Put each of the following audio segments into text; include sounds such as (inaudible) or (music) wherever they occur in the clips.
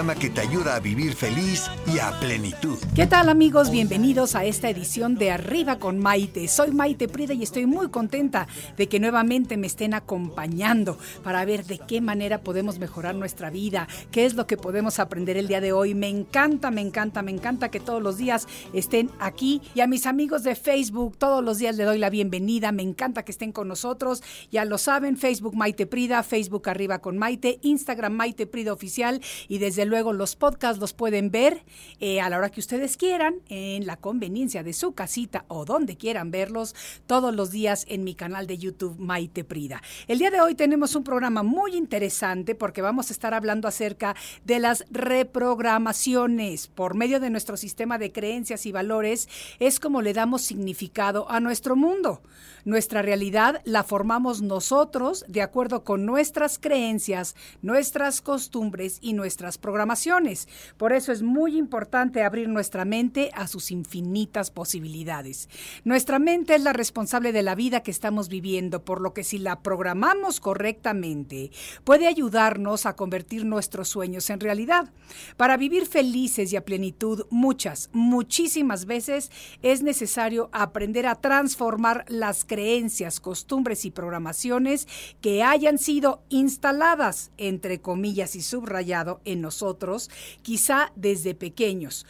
Que te ayuda a vivir feliz y a plenitud. ¿Qué tal amigos? Bienvenidos a esta edición de Arriba con Maite. Soy Maite Prida y estoy muy contenta de que nuevamente me estén acompañando para ver de qué manera podemos mejorar nuestra vida, qué es lo que podemos aprender el día de hoy. Me encanta, me encanta, me encanta que todos los días estén aquí y a mis amigos de Facebook todos los días le doy la bienvenida. Me encanta que estén con nosotros. Ya lo saben, Facebook Maite Prida, Facebook Arriba con Maite, Instagram Maite Prida Oficial y desde luego los podcasts los pueden ver eh, a la hora que ustedes quieran, en la conveniencia de su casita o donde quieran verlos, todos los días en mi canal de YouTube Maite Prida. El día de hoy tenemos un programa muy interesante porque vamos a estar hablando acerca de las reprogramaciones. Por medio de nuestro sistema de creencias y valores es como le damos significado a nuestro mundo. Nuestra realidad la formamos nosotros de acuerdo con nuestras creencias, nuestras costumbres y nuestras programaciones. Por eso es muy importante abrir nuestra mente a sus infinitas posibilidades. Nuestra mente es la responsable de la vida que estamos viviendo, por lo que si la programamos correctamente, puede ayudarnos a convertir nuestros sueños en realidad. Para vivir felices y a plenitud, muchas, muchísimas veces es necesario aprender a transformar las creencias, costumbres y programaciones que hayan sido instaladas, entre comillas y subrayado, en nosotros, quizá desde pequeños.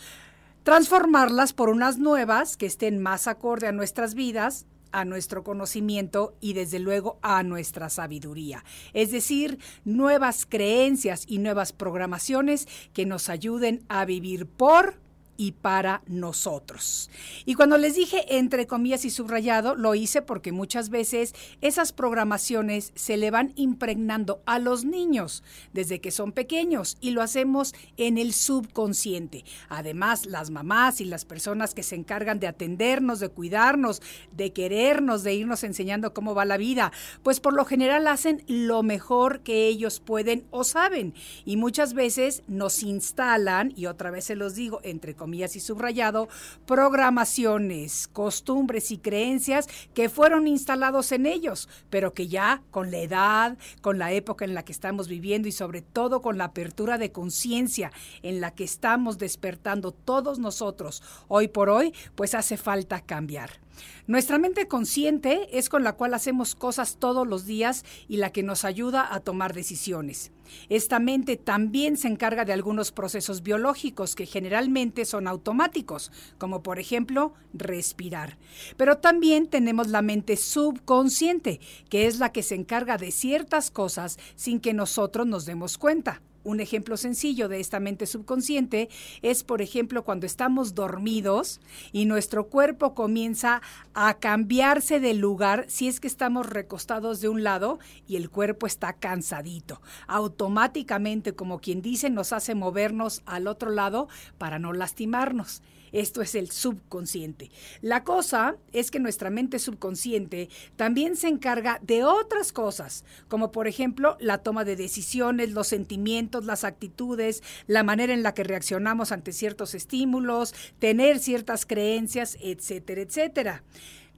Transformarlas por unas nuevas que estén más acorde a nuestras vidas, a nuestro conocimiento y desde luego a nuestra sabiduría. Es decir, nuevas creencias y nuevas programaciones que nos ayuden a vivir por y para nosotros. Y cuando les dije entre comillas y subrayado, lo hice porque muchas veces esas programaciones se le van impregnando a los niños desde que son pequeños y lo hacemos en el subconsciente. Además, las mamás y las personas que se encargan de atendernos, de cuidarnos, de querernos, de irnos enseñando cómo va la vida, pues por lo general hacen lo mejor que ellos pueden o saben. Y muchas veces nos instalan, y otra vez se los digo, entre comillas, y subrayado, programaciones, costumbres y creencias que fueron instalados en ellos, pero que ya con la edad, con la época en la que estamos viviendo y sobre todo con la apertura de conciencia en la que estamos despertando todos nosotros hoy por hoy, pues hace falta cambiar. Nuestra mente consciente es con la cual hacemos cosas todos los días y la que nos ayuda a tomar decisiones. Esta mente también se encarga de algunos procesos biológicos que generalmente son automáticos, como por ejemplo respirar. Pero también tenemos la mente subconsciente, que es la que se encarga de ciertas cosas sin que nosotros nos demos cuenta. Un ejemplo sencillo de esta mente subconsciente es, por ejemplo, cuando estamos dormidos y nuestro cuerpo comienza a cambiarse de lugar si es que estamos recostados de un lado y el cuerpo está cansadito. Automáticamente, como quien dice, nos hace movernos al otro lado para no lastimarnos. Esto es el subconsciente. La cosa es que nuestra mente subconsciente también se encarga de otras cosas, como por ejemplo la toma de decisiones, los sentimientos, las actitudes, la manera en la que reaccionamos ante ciertos estímulos, tener ciertas creencias, etcétera, etcétera.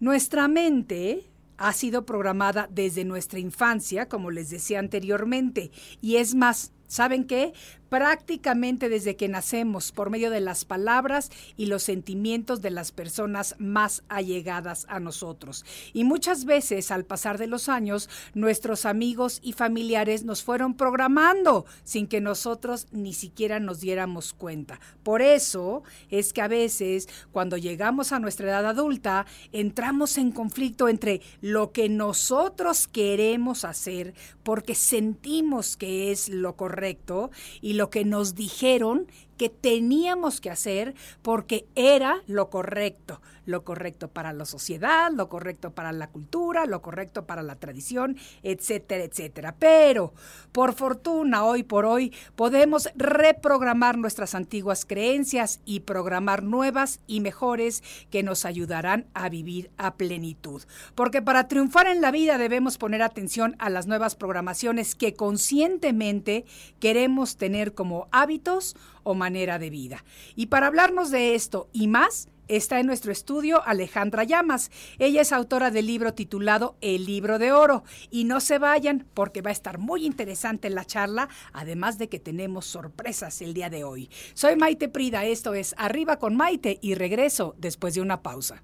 Nuestra mente ha sido programada desde nuestra infancia, como les decía anteriormente, y es más, ¿saben qué? Prácticamente desde que nacemos por medio de las palabras y los sentimientos de las personas más allegadas a nosotros. Y muchas veces al pasar de los años, nuestros amigos y familiares nos fueron programando sin que nosotros ni siquiera nos diéramos cuenta. Por eso es que a veces cuando llegamos a nuestra edad adulta, entramos en conflicto entre lo que nosotros queremos hacer porque sentimos que es lo correcto y lo lo que nos dijeron que teníamos que hacer porque era lo correcto, lo correcto para la sociedad, lo correcto para la cultura, lo correcto para la tradición, etcétera, etcétera. Pero, por fortuna, hoy por hoy podemos reprogramar nuestras antiguas creencias y programar nuevas y mejores que nos ayudarán a vivir a plenitud. Porque para triunfar en la vida debemos poner atención a las nuevas programaciones que conscientemente queremos tener como hábitos o manera de vida. Y para hablarnos de esto y más, está en nuestro estudio Alejandra Llamas. Ella es autora del libro titulado El libro de oro. Y no se vayan porque va a estar muy interesante la charla, además de que tenemos sorpresas el día de hoy. Soy Maite Prida, esto es Arriba con Maite y regreso después de una pausa.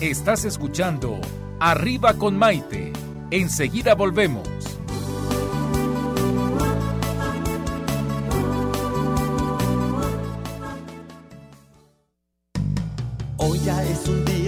Estás escuchando Arriba con Maite. Enseguida volvemos.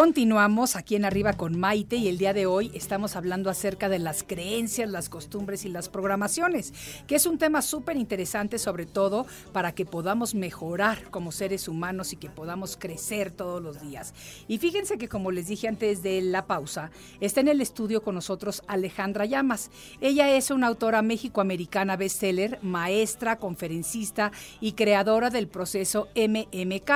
Continuamos aquí en Arriba con Maite y el día de hoy estamos hablando acerca de las creencias, las costumbres y las programaciones, que es un tema súper interesante sobre todo para que podamos mejorar como seres humanos y que podamos crecer todos los días. Y fíjense que como les dije antes de la pausa, está en el estudio con nosotros Alejandra Llamas. Ella es una autora mexicoamericana bestseller, maestra, conferencista y creadora del proceso MMK.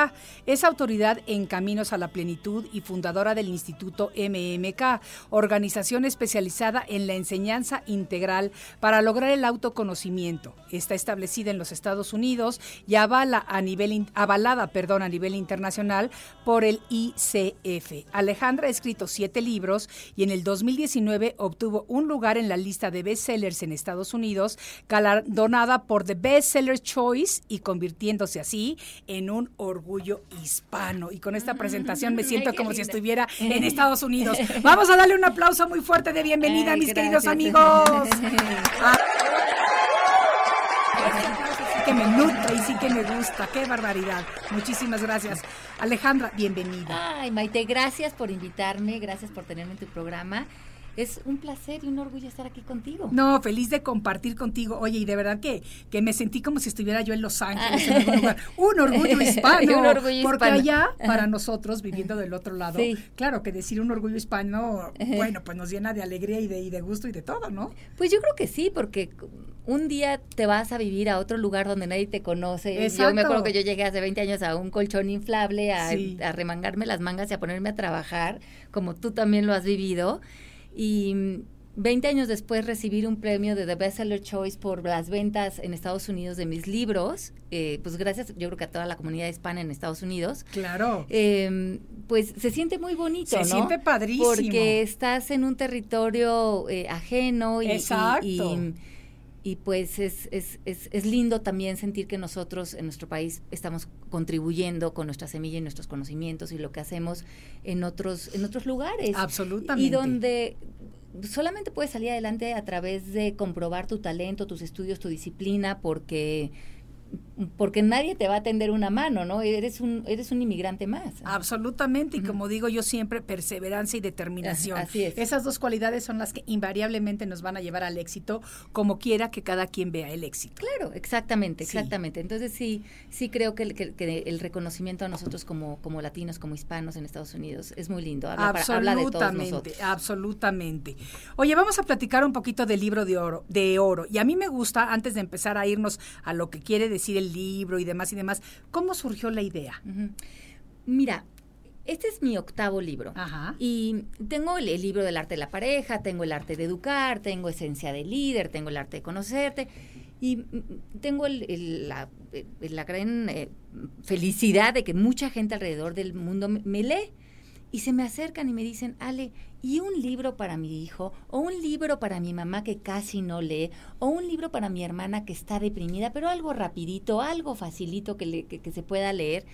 Es autoridad en Caminos a la Plenitud y fundadora del Instituto MMK, organización especializada en la enseñanza integral para lograr el autoconocimiento. Está establecida en los Estados Unidos y avala a nivel avalada, perdón, a nivel internacional por el ICF. Alejandra ha escrito siete libros y en el 2019 obtuvo un lugar en la lista de bestsellers en Estados Unidos, galardonada por The Bestseller Choice y convirtiéndose así en un orgullo hispano. Y con esta presentación me siento como si. Estuviera en (laughs) Estados Unidos. Vamos a darle un aplauso muy fuerte de bienvenida, Ay, mis queridos amigos. (laughs) Ah. Que me nutre y sí que me gusta. Qué barbaridad. Muchísimas gracias. Alejandra, bienvenida. Ay, Maite, gracias por invitarme, gracias por tenerme en tu programa. Es un placer y un orgullo estar aquí contigo. No, feliz de compartir contigo. Oye, y de verdad que, que me sentí como si estuviera yo en Los Ángeles, en algún lugar. Un orgullo (laughs) hispano. Un orgullo porque hispano. allá, para nosotros, viviendo del otro lado, Sí. claro que decir un orgullo hispano, bueno, pues nos llena de alegría y de, y de gusto y de todo, ¿no? Pues yo creo que sí, porque un día te vas a vivir a otro lugar donde nadie te conoce. Yo me Exacto. acuerdo que yo llegué hace 20 años a un colchón inflable, a, Sí. a remangarme las mangas y a ponerme a trabajar, como tú también lo has vivido. Y mm, 20 años después recibir un premio de The Bestseller Choice por las ventas en Estados Unidos de mis libros, eh, pues gracias yo creo que a toda la comunidad hispana en Estados Unidos. Claro. Eh, pues se siente muy bonito, Se ¿no? siente padrísimo. Porque estás en un territorio eh, ajeno y, y- Exacto. y- y, pues es, es, es, es lindo también sentir que nosotros en nuestro país estamos contribuyendo con nuestra semilla y nuestros conocimientos y lo que hacemos en otros, en otros lugares. Absolutamente. Y donde solamente puedes salir adelante a través de comprobar tu talento, tus estudios, tu disciplina, porque porque nadie te va a tender una mano, ¿no? Eres un eres un inmigrante más. Absolutamente, y como digo yo siempre, perseverancia y determinación. Así es. Esas dos cualidades son las que invariablemente nos van a llevar al éxito, como quiera que cada quien vea el éxito. Claro, exactamente, Sí. exactamente. Entonces sí, sí creo que el, que- que el reconocimiento a nosotros como, como latinos, como hispanos en Estados Unidos es muy lindo. Habla, para- habla de todos absolutamente, nosotros. absolutamente. Oye, vamos a platicar un poquito del libro de oro, de oro. Y a mí me gusta, antes de empezar a irnos a lo que quiere decir el libro y demás y demás, ¿cómo surgió la idea? Mira, este es mi octavo libro. Ajá. Y tengo el, el libro del arte de la pareja, tengo el arte de educar, tengo esencia de líder, tengo el arte de conocerte. Y mm, tengo la, la, gran eh, felicidad de que mucha gente alrededor del mundo me lee y se me acercan y me dicen, Ale, ¿y un libro para mi hijo? ¿O un libro para mi mamá que casi no lee? ¿O un libro para mi hermana que está deprimida, pero algo rapidito, algo facilito que, le, que, se pueda leer?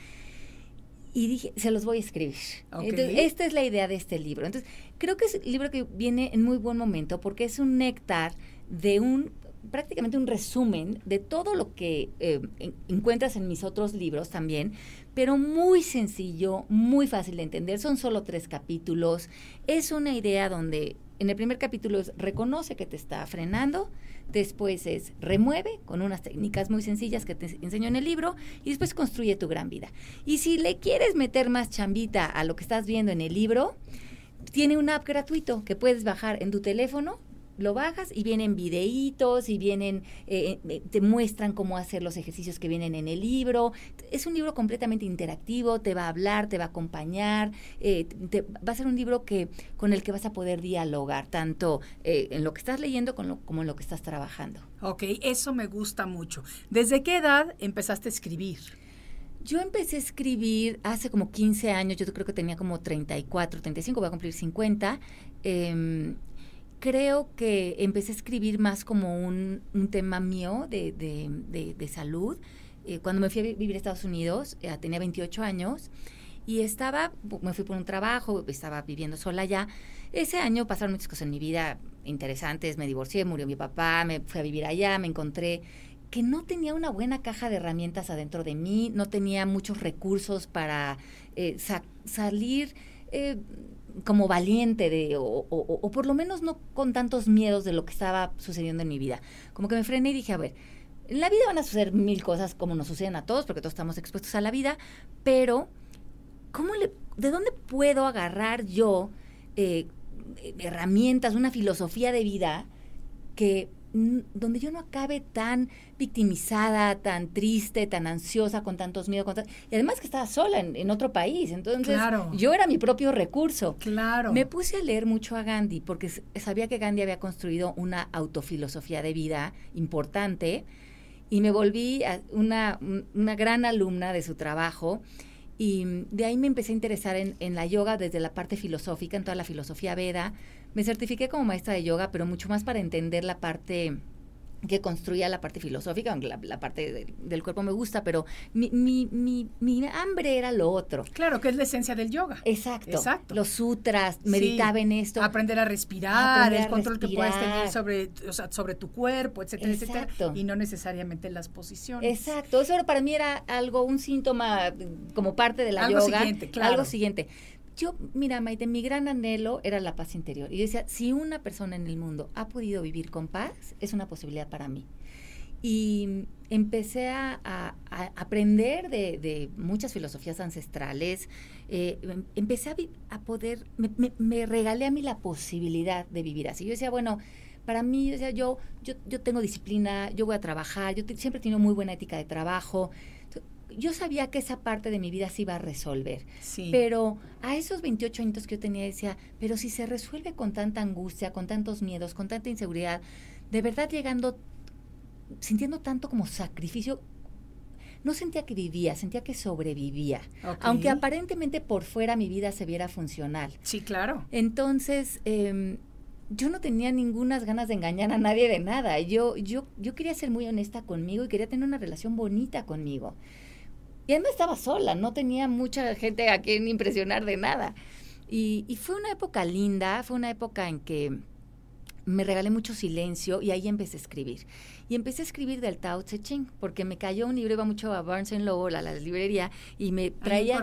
Y dije, se los voy a escribir. Entonces, esta es la idea de este libro. Entonces, creo que es un libro que viene en muy buen momento porque es un néctar de un prácticamente un resumen de todo lo que eh, encuentras en mis otros libros también, pero muy sencillo, muy fácil de entender. Son solo tres capítulos. Es una idea donde en el primer capítulo es reconoce que te está frenando, después es remueve con unas técnicas muy sencillas que te enseño en el libro y después construye tu gran vida. Y si le quieres meter más chambita a lo que estás viendo en el libro, tiene un app gratuito que puedes bajar en tu teléfono lo bajas y vienen videitos y vienen, eh, eh, te muestran cómo hacer los ejercicios que vienen en el libro. Es un libro completamente interactivo, te va a hablar, te va a acompañar, eh, va a ser un libro que con el que vas a poder dialogar, tanto en lo que estás leyendo como en lo que estás trabajando. Ok, eso me gusta mucho. ¿Desde qué edad empezaste a escribir? Yo empecé a escribir hace como 15 años, yo creo que tenía como 34, 35, voy a cumplir 50. Eh, creo que empecé a escribir más como un, tema mío de, de, salud. Eh, cuando me fui a vivir a Estados Unidos, eh, tenía 28 años y estaba, me fui por un trabajo, estaba viviendo sola ya. Ese año pasaron muchas cosas en mi vida interesantes, me divorcié, murió mi papá, me fui a vivir allá, me encontré que no tenía una buena caja de herramientas adentro de mí, no tenía muchos recursos para eh, salir como valiente de, o, por lo menos no con tantos miedos de lo que estaba sucediendo en mi vida. Como que me frené y dije, a ver, en la vida van a suceder mil cosas como nos suceden a todos, porque todos estamos expuestos a la vida, pero ¿cómo le, ¿de dónde puedo agarrar yo eh, herramientas, una filosofía de vida que donde yo no acabe tan victimizada, tan triste, tan ansiosa, con tantos miedos, y además que estaba sola en, otro país, entonces yo era mi propio recurso. Claro. Me puse a leer mucho a Gandhi porque sabía que Gandhi había construido una autofilosofía de vida importante y me volví una, una gran alumna de su trabajo. Y de ahí me empecé a interesar en, en la yoga desde la parte filosófica, en toda la filosofía Veda, me certifiqué como maestra de yoga, pero mucho más para entender la parte que construía la parte filosófica, aunque la, parte del cuerpo me gusta, pero mi, mi, mi, hambre era lo otro. Claro, que es la esencia del yoga. Exacto. Exacto. Los sutras, meditaba en esto. Aprender a respirar, el control que puedes tener sobre, o sea, sobre tu cuerpo, etcétera, etcétera. Y no necesariamente las posiciones. Exacto. Eso para mí era algo, un síntoma como parte de la algo Siguiente, claro. Algo siguiente yo, mira, Maite, mi gran anhelo era la paz interior. Y yo decía, si una persona en el mundo ha podido vivir con paz, es una posibilidad para mí. Y empecé a, aprender de, muchas filosofías ancestrales. Eh, empecé a, poder, me, regalé a mí la posibilidad de vivir así. Yo decía, bueno, para mí, yo, yo, yo, yo tengo disciplina, yo voy a trabajar, yo siempre he tenido muy buena ética de trabajo yo sabía que esa parte de mi vida se iba a resolver. Pero a esos 28 años que yo tenía decía, pero si se resuelve con tanta angustia, con tantos miedos, con tanta inseguridad, de verdad llegando, sintiendo tanto como sacrificio, no sentía que vivía, sentía que sobrevivía. Aunque aparentemente por fuera mi vida se viera funcional. Sí, claro. Entonces, em, yo no tenía ninguna ganas de engañar a nadie de nada. Yo, yo, yo quería ser muy honesta conmigo y quería tener una relación bonita conmigo. Y además estaba sola, no tenía mucha gente a quien impresionar de nada. Y, fue una época linda, fue una época en que me regalé mucho silencio y ahí empecé a escribir. Y empecé a escribir del Tao Te Ching, porque me cayó un libro, iba mucho a Barnes Noble, a la librería, y me traía,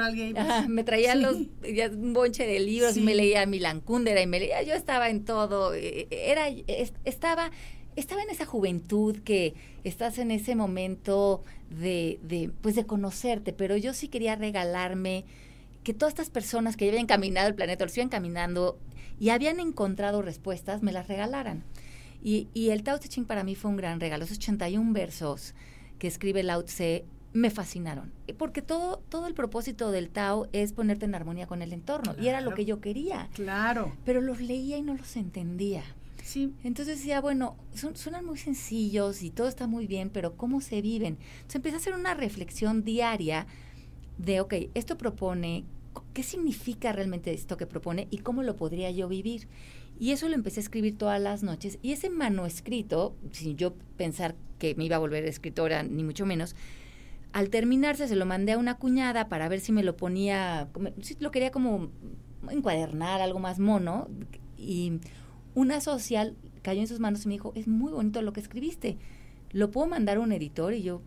me traía los, un bonche de libros y me leía Milan Kundera y me leía, yo estaba en todo, eh, era, estaba estaba en esa juventud que estás en ese momento de, de, pues de conocerte, pero yo sí quería regalarme que todas estas personas que ya habían caminado el planeta, lo iban caminando y habían encontrado respuestas, me las regalaran. Y, y el Tao Te Ching para mí fue un gran regalo. Esos 81 versos que escribe Lao Tse me fascinaron. Porque todo, todo el propósito del Tao es ponerte en armonía con el entorno. y era lo que yo quería. Claro. Pero los leía y no los entendía. Entonces decía, bueno, son, suenan muy sencillos y todo está muy bien, pero ¿cómo se viven? Entonces empecé a hacer una reflexión diaria de, ok, esto propone, ¿qué significa realmente esto que propone y cómo lo podría yo vivir? Y eso lo empecé a escribir todas las noches. Y ese manuscrito, sin yo pensar que me iba a volver escritora, ni mucho menos, al terminarse se lo mandé a una cuñada para ver si me lo ponía, si lo quería como encuadernar, algo más mono. Y una social cayó en sus manos y me dijo, es muy bonito lo que escribiste, ¿lo puedo mandar a un editor? Y yo,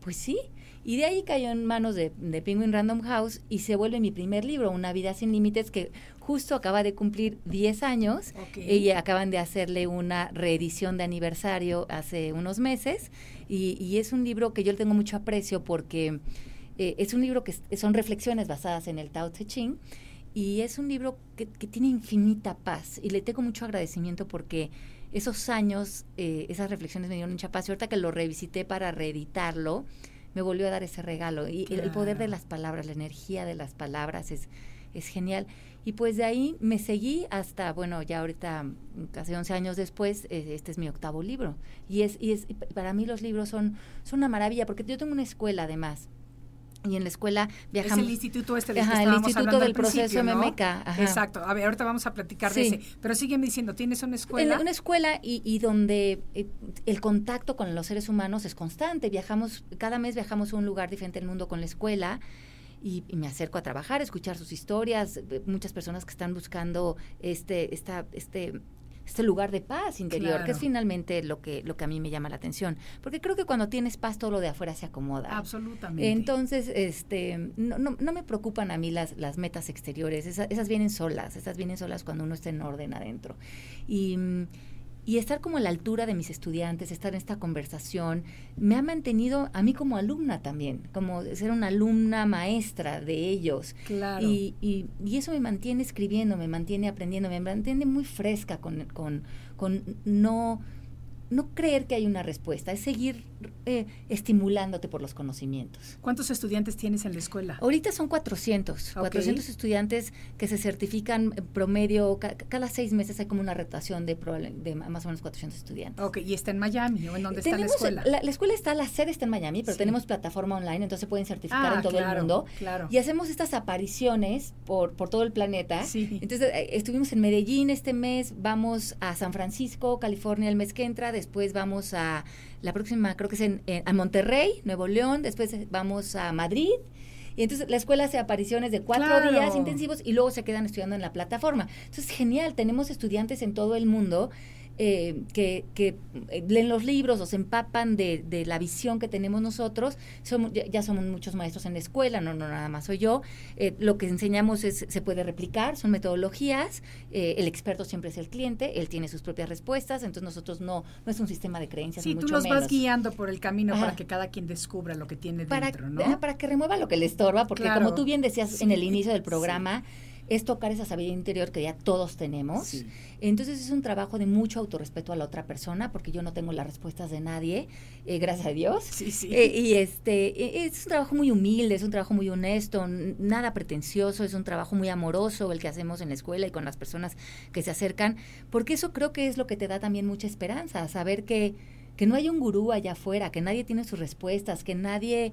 pues sí. Y de ahí cayó en manos de, de, Penguin Random House y se vuelve mi primer libro, Una vida sin límites, que justo acaba de cumplir 10 años Okay. y acaban de hacerle una reedición de aniversario hace unos meses. Y, y es un libro que yo le tengo mucho aprecio porque eh, es un libro que son reflexiones basadas en el Tao Te Ching. Y es un libro que, que tiene infinita paz y le tengo mucho agradecimiento porque esos años, eh, esas reflexiones me dieron mucha paz. Y ahorita que lo revisité para reeditarlo, me volvió a dar ese regalo. Y el- el poder de las palabras, la energía de las palabras es, es genial. Y pues de ahí me seguí hasta, bueno, ya ahorita, casi 11 años después, eh, este es mi octavo libro. Y es, y es para mí los libros son, son una maravilla, porque yo tengo una escuela además. Y en la escuela viajamos. Es el instituto este del que Ajá, el Instituto del al Proceso ¿no? MMK, ajá. Exacto. A ver, ahorita vamos a platicar de Sí. ese. Pero sígueme diciendo, ¿tienes una En escuela? una escuela y, y donde eh, el contacto con los seres humanos es constante. Viajamos, cada mes viajamos a un lugar diferente del mundo con la escuela y, y me acerco a trabajar, a escuchar sus historias. Muchas personas que están buscando este, esta, este, este lugar de paz interior, que es finalmente lo que, lo que a mí me llama la atención. Porque creo que cuando tienes paz, todo lo de afuera se acomoda. Absolutamente. Entonces, este, no, no, no me preocupan a mí las, las metas exteriores, Esa- esas vienen solas, esas vienen solas cuando uno está en orden adentro. Y, mm, y estar como a la altura de mis estudiantes, estar en esta conversación, me ha mantenido a mí como alumna también, como ser una alumna maestra de ellos. Claro. Y, y, y eso me mantiene escribiendo, me mantiene aprendiendo, me mantiene muy fresca con, con, con no, no creer que hay una respuesta, es seguir eh, estimulándote por los conocimientos. ¿Cuántos estudiantes tienes en la escuela? Ahorita son 400, Ok. 400 estudiantes que se certifican en promedio, ca- cada seis meses hay como una rotación de, de más o menos 400 estudiantes. Ok, ¿y está en Miami o en dónde está la escuela? La, la escuela está, la sede está en Miami, pero Sí. tenemos plataforma online, entonces pueden certificar Ah, en todo claro, el mundo. claro. Y hacemos estas apariciones por, por todo el planeta. Sí. Entonces eh, estuvimos en Medellín este mes, vamos a San Francisco, California el mes que entra, después vamos a la próxima, creo que es en, en- a Monterrey, Nuevo León, después vamos a Madrid. Y entonces la escuela hace apariciones de cuatro Claro. días intensivos y luego se quedan estudiando en la plataforma. Entonces, genial, tenemos estudiantes en todo el mundo eh, que, que eh, leen los libros o se empapan de, de la visión que tenemos nosotros. Somos, ya, ya somos muchos maestros en la escuela, no, no nada más soy yo. Eh, lo que enseñamos es, se puede replicar, son metodologías. eh, el experto siempre es el cliente, él tiene sus propias respuestas, entonces nosotros no, no es un sistema de creencias. Sí, ni tú mucho los menos. vas guiando por el camino Ajá. para que cada quien descubra lo que tiene para, dentro, ah, ¿no? para que remueva lo que le estorba, porque Claro. como tú bien decías Sí, en el inicio del sí. Es tocar esa sabiduría interior que ya todos tenemos. Sí. Entonces es un trabajo de mucho autorrespeto a la otra persona, porque yo no tengo las respuestas de nadie, eh, gracias a Dios. Sí, sí. Eh, y este eh, es un trabajo muy humilde, es un trabajo muy honesto, nada pretencioso, es un trabajo muy amoroso el que hacemos en la escuela y con las personas que se acercan, porque eso creo que es lo que te da también mucha esperanza, saber que, que no hay un gurú allá afuera, que nadie tiene sus respuestas, que nadie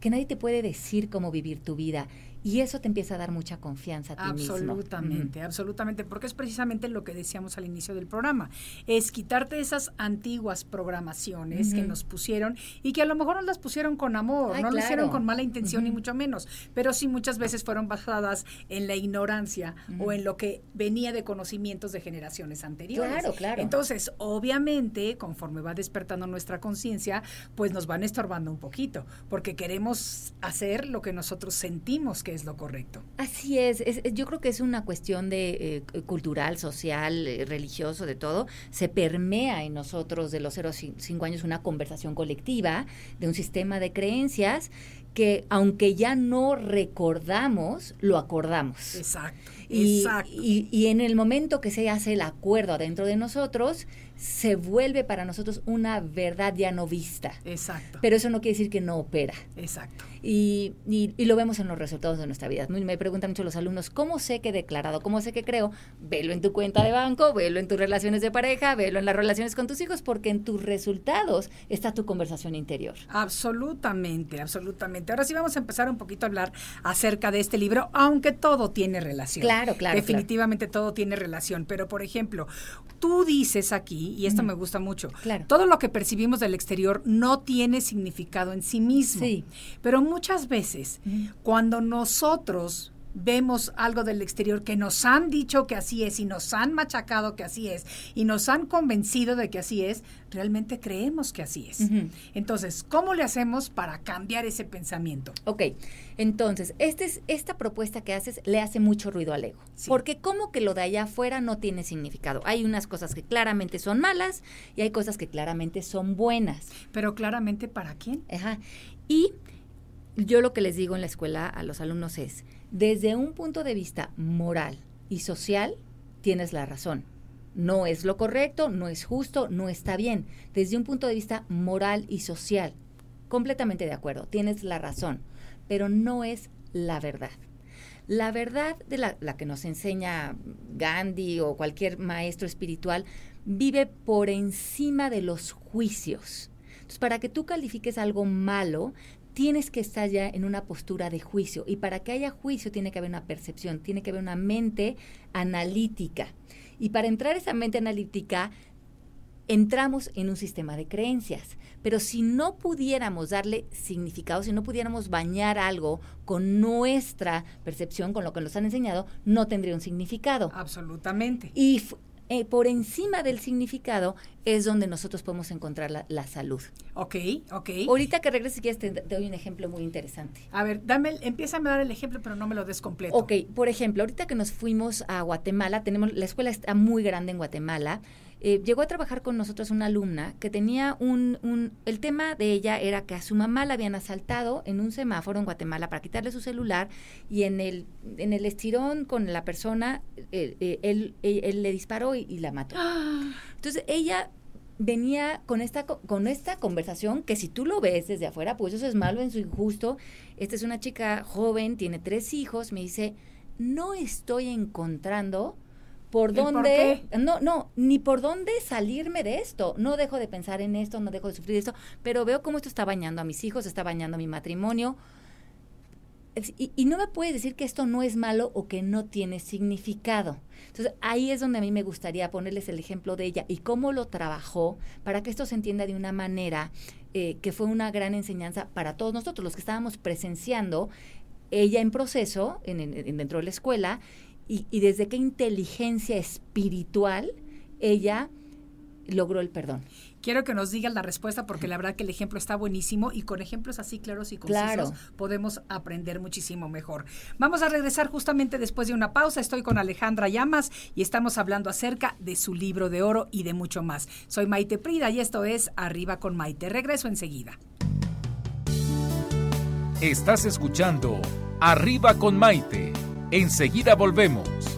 que nadie te puede decir cómo vivir tu vida y eso te empieza a dar mucha confianza a ti mismo. Absolutamente, absolutamente, porque es precisamente lo que decíamos al inicio del programa, es quitarte esas antiguas programaciones que nos pusieron y que a lo mejor nos las pusieron con amor, Ay, no lo hicieron claro. con mala intención ni mucho menos, pero sí muchas veces fueron basadas en la ignorancia o en lo que venía de conocimientos de generaciones anteriores. Claro, claro. Entonces, obviamente, conforme va despertando nuestra conciencia, pues nos van estorbando un poquito, porque queremos hacer lo que nosotros sentimos que es lo correcto. Así es, es- yo creo que es una cuestión de eh, cultural, social, eh, religioso, de todo. Se permea en nosotros de los 0 a 5 años una conversación colectiva de un sistema de creencias que aunque ya no recordamos, lo acordamos. Exacto. Y, exacto. y- y en el momento que se hace el acuerdo adentro de nosotros, se vuelve para nosotros una verdad ya no vista. exacto. Pero eso no quiere decir que no opera. exacto. Y, y- y lo vemos en los resultados de nuestra vida. Me me preguntan mucho los alumnos, ¿cómo sé que he declarado? ¿Cómo sé que creo? Velo en tu cuenta de banco, velo en tus relaciones de pareja, velo en las relaciones con tus hijos, porque en tus resultados está tu conversación interior. Absolutamente, absolutamente. Ahora sí vamos a empezar un poquito a hablar acerca de este libro, aunque todo tiene relación. Claro, claro, Definitivamente todo tiene relación. Pero, por ejemplo, tú dices aquí, y esto me gusta mucho, Claro. todo lo que percibimos del exterior no tiene significado en sí mismo. Sí. Pero muchas veces, cuando nosotros vemos algo del exterior que nos han dicho que así es y nos han machacado que así es y nos han convencido de que así es, realmente creemos que así es. Entonces, ¿cómo le hacemos para cambiar ese pensamiento? Ok, entonces, este es, esta propuesta que haces le hace mucho ruido al ego. Sí. Porque como que lo de allá afuera no tiene significado. Hay unas cosas que claramente son malas y hay cosas que claramente son buenas. Pero claramente, ¿para quién? Ajá. Y yo lo que les digo en la escuela a los alumnos es, desde un punto de vista moral y social, tienes la razón. No es lo correcto, no es justo, no está bien. Desde un punto de vista moral y social, completamente de acuerdo, tienes la razón, pero no es la verdad. La verdad de la, la que nos enseña Gandhi o cualquier maestro espiritual vive por encima de los juicios. Entonces, para que tú califiques algo malo, tienes que estar ya en una postura de juicio. Y para que haya juicio tiene que haber una percepción, tiene que haber una mente analítica. Y para entrar a esa mente analítica, entramos en un sistema de creencias. Pero si no pudiéramos darle significado, si no pudiéramos bañar algo con nuestra percepción, con lo que nos han enseñado, no tendría un significado. Absolutamente. Y eh, por encima del significado es donde nosotros podemos encontrar la, la salud. Ok, ok. Ahorita que regreses, quieres, te, te doy un ejemplo muy interesante. A ver, dame, empiézame a dar el ejemplo, pero no me lo des completo. Ok, por ejemplo, ahorita que nos fuimos a Guatemala, tenemos la escuela está muy grande en Guatemala. eh, llegó a trabajar con nosotros una alumna que tenía un, un, el tema de ella era que a su mamá la habían asaltado en un semáforo en Guatemala para quitarle su celular y en el, en el estirón con la persona, eh, eh, él, él- él le disparó y, y la mató. (gasps) Entonces ella venía con esta co- con esta conversación que si tú lo ves desde afuera, pues eso es malo, en su injusto. Esta es una chica joven, tiene tres hijos, me dice, no estoy encontrando por ¿El por dónde, no, no, ni por dónde salirme de esto. No dejo de pensar en esto, no dejo de sufrir esto, pero veo cómo esto está bañando a mis hijos, está bañando a mi matrimonio. Y, y no me puedes decir que esto no es malo o que no tiene significado. Entonces ahí es donde a mí me gustaría ponerles el ejemplo de ella y cómo lo trabajó para que esto se entienda de una manera eh, que fue una gran enseñanza para todos nosotros, los que estábamos presenciando ella en proceso en- en- dentro de la escuela y, y desde qué inteligencia espiritual ella logró el perdón. Quiero que nos digas la respuesta porque la verdad que el ejemplo está buenísimo y con ejemplos así claros y concisos Claro. podemos aprender muchísimo mejor. Vamos a regresar justamente después de una pausa. Estoy con Alejandra Llamas y estamos hablando acerca de su libro de oro y de mucho más. Soy Maite Prida y esto es Arriba con Maite. Regreso enseguida. Estás escuchando Arriba con Maite. Enseguida volvemos.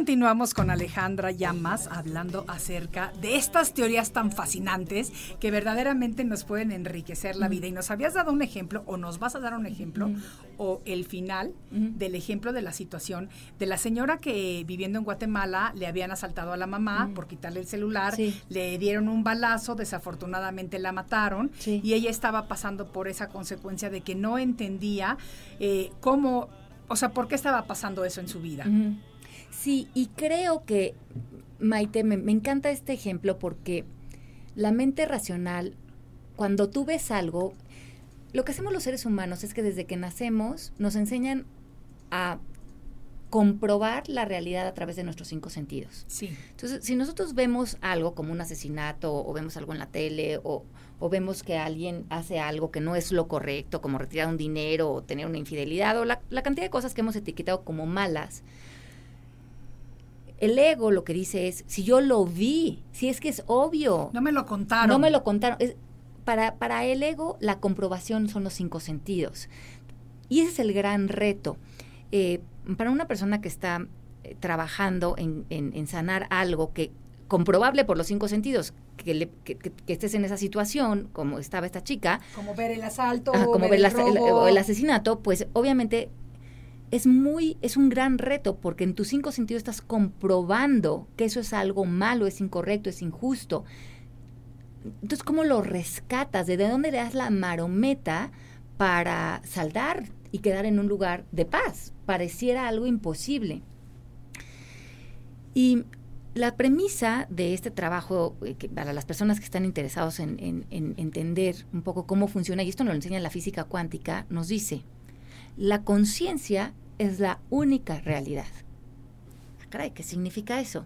continuamos con Alejandra Llamas hablando acerca de estas teorías tan fascinantes que verdaderamente nos pueden enriquecer la vida. Y nos habías dado un ejemplo, o nos vas a dar un ejemplo, o el final del ejemplo de la situación de la señora que viviendo en Guatemala le habían asaltado a la mamá por quitarle el celular, le dieron un balazo, desafortunadamente la mataron y ella estaba pasando por esa consecuencia de que no entendía eh, cómo, o sea, por qué estaba pasando eso en su vida. Sí, y creo que, Maite, me, encanta este ejemplo porque la mente racional, cuando tú ves algo, lo que hacemos los seres humanos es que desde que nacemos nos enseñan a comprobar la realidad a través de nuestros cinco sentidos. Sí. Entonces, si nosotros vemos algo como un asesinato o vemos algo en la tele o, o, vemos que alguien hace algo que no es lo correcto, como retirar un dinero o tener una infidelidad o la, la cantidad de cosas que hemos etiquetado como malas, el ego lo que dice es, si yo lo vi, si es que es obvio. No me lo contaron. No me lo contaron. para, para el ego, la comprobación son los cinco sentidos. Y ese es el gran reto. Eh, para una persona que está eh, trabajando en, en, sanar algo que comprobable por los cinco sentidos, que, estés en esa situación, como estaba esta chica. Como ver el asalto, como ver, el, asesinato, pues obviamente es muy, es un gran reto porque en tus cinco sentidos estás comprobando que eso es algo malo, es incorrecto, es injusto. Entonces, ¿cómo lo rescatas? ¿De dónde le das la marometa para saldar y quedar en un lugar de paz? Pareciera algo imposible. Y la premisa de este trabajo, eh, para las personas que están interesados en, en entender un poco cómo funciona, y esto nos lo enseña la física cuántica, nos dice, la conciencia es la única realidad. Ah, ¿qué significa eso?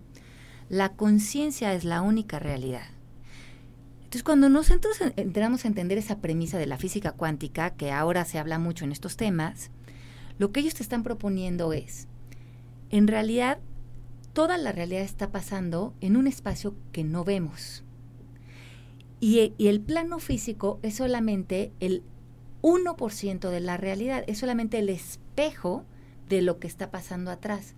La conciencia es la única realidad. Entonces, cuando nosotros entramos a entender esa premisa de la física cuántica, que ahora se habla mucho en estos temas, lo que ellos te están proponiendo es, en realidad, toda la realidad está pasando en un espacio que no vemos. Y, y el plano físico es solamente el 1% de la realidad, es solamente el espejo de lo que está pasando atrás.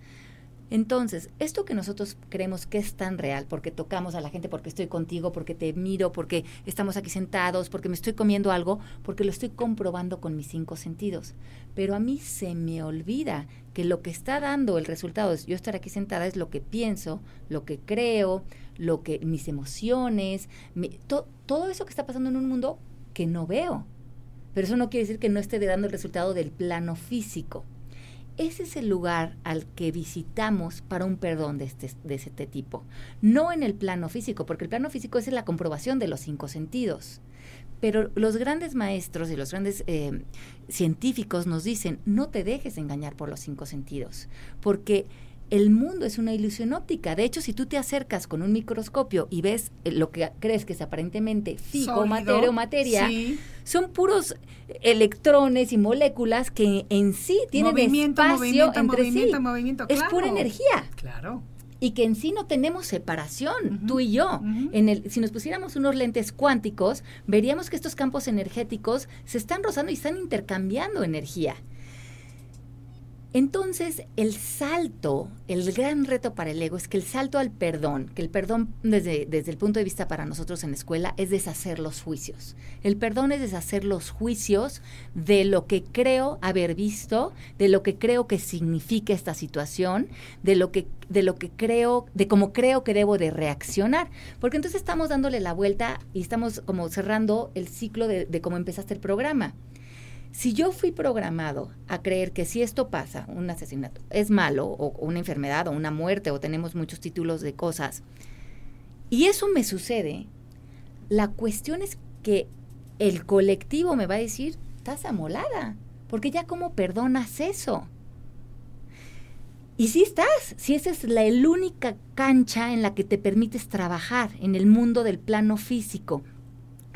Entonces, esto que nosotros creemos que es tan real, porque tocamos a la gente, porque estoy contigo, porque te miro, porque estamos aquí sentados, porque me estoy comiendo algo, porque lo estoy comprobando con mis cinco sentidos. Pero a mí se me olvida que lo que está dando el resultado de yo estar aquí sentada es lo que pienso, lo que creo, lo que mis emociones, todo eso que está pasando en un mundo que no veo. Pero eso no quiere decir que no esté dando el resultado del plano físico ese es el lugar al que visitamos para un perdón de este, de este tipo. No en el plano físico, porque el plano físico es la comprobación de los cinco sentidos. Pero los grandes maestros y los grandes eh, científicos nos dicen, no te dejes engañar por los cinco sentidos, porque el mundo es una ilusión óptica. De hecho, si tú te acercas con un microscopio y ves eh, lo que crees que es aparentemente fijo, materia o materia, son puros electrones y moléculas que en sí tienen movimiento, espacio movimiento, entre movimiento, sí. Movimiento, Es pura energía. Claro. Y que en sí no tenemos separación, tú y yo. en el, si nos pusiéramos unos lentes cuánticos, veríamos que estos campos energéticos se están rozando y están intercambiando energía. Entonces, el salto, el gran reto para el ego es que el salto al perdón, que el perdón desde, desde, el punto de vista para nosotros en la escuela es deshacer los juicios. El perdón es deshacer los juicios de lo que creo haber visto, de lo que creo que significa esta situación, de lo que, de lo que creo, de cómo creo que debo de reaccionar. Porque entonces estamos dándole la vuelta y estamos como cerrando el ciclo de, de cómo empezaste el programa. Si yo fui programado a creer que si esto pasa, un asesinato, es malo, o, una enfermedad, o una muerte, o tenemos muchos títulos de cosas, y eso me sucede, la cuestión es que el colectivo me va a decir, estás amolada, porque ya cómo perdonas eso. Y si estás, si esa es la única cancha en la que te permites trabajar en el mundo del plano físico,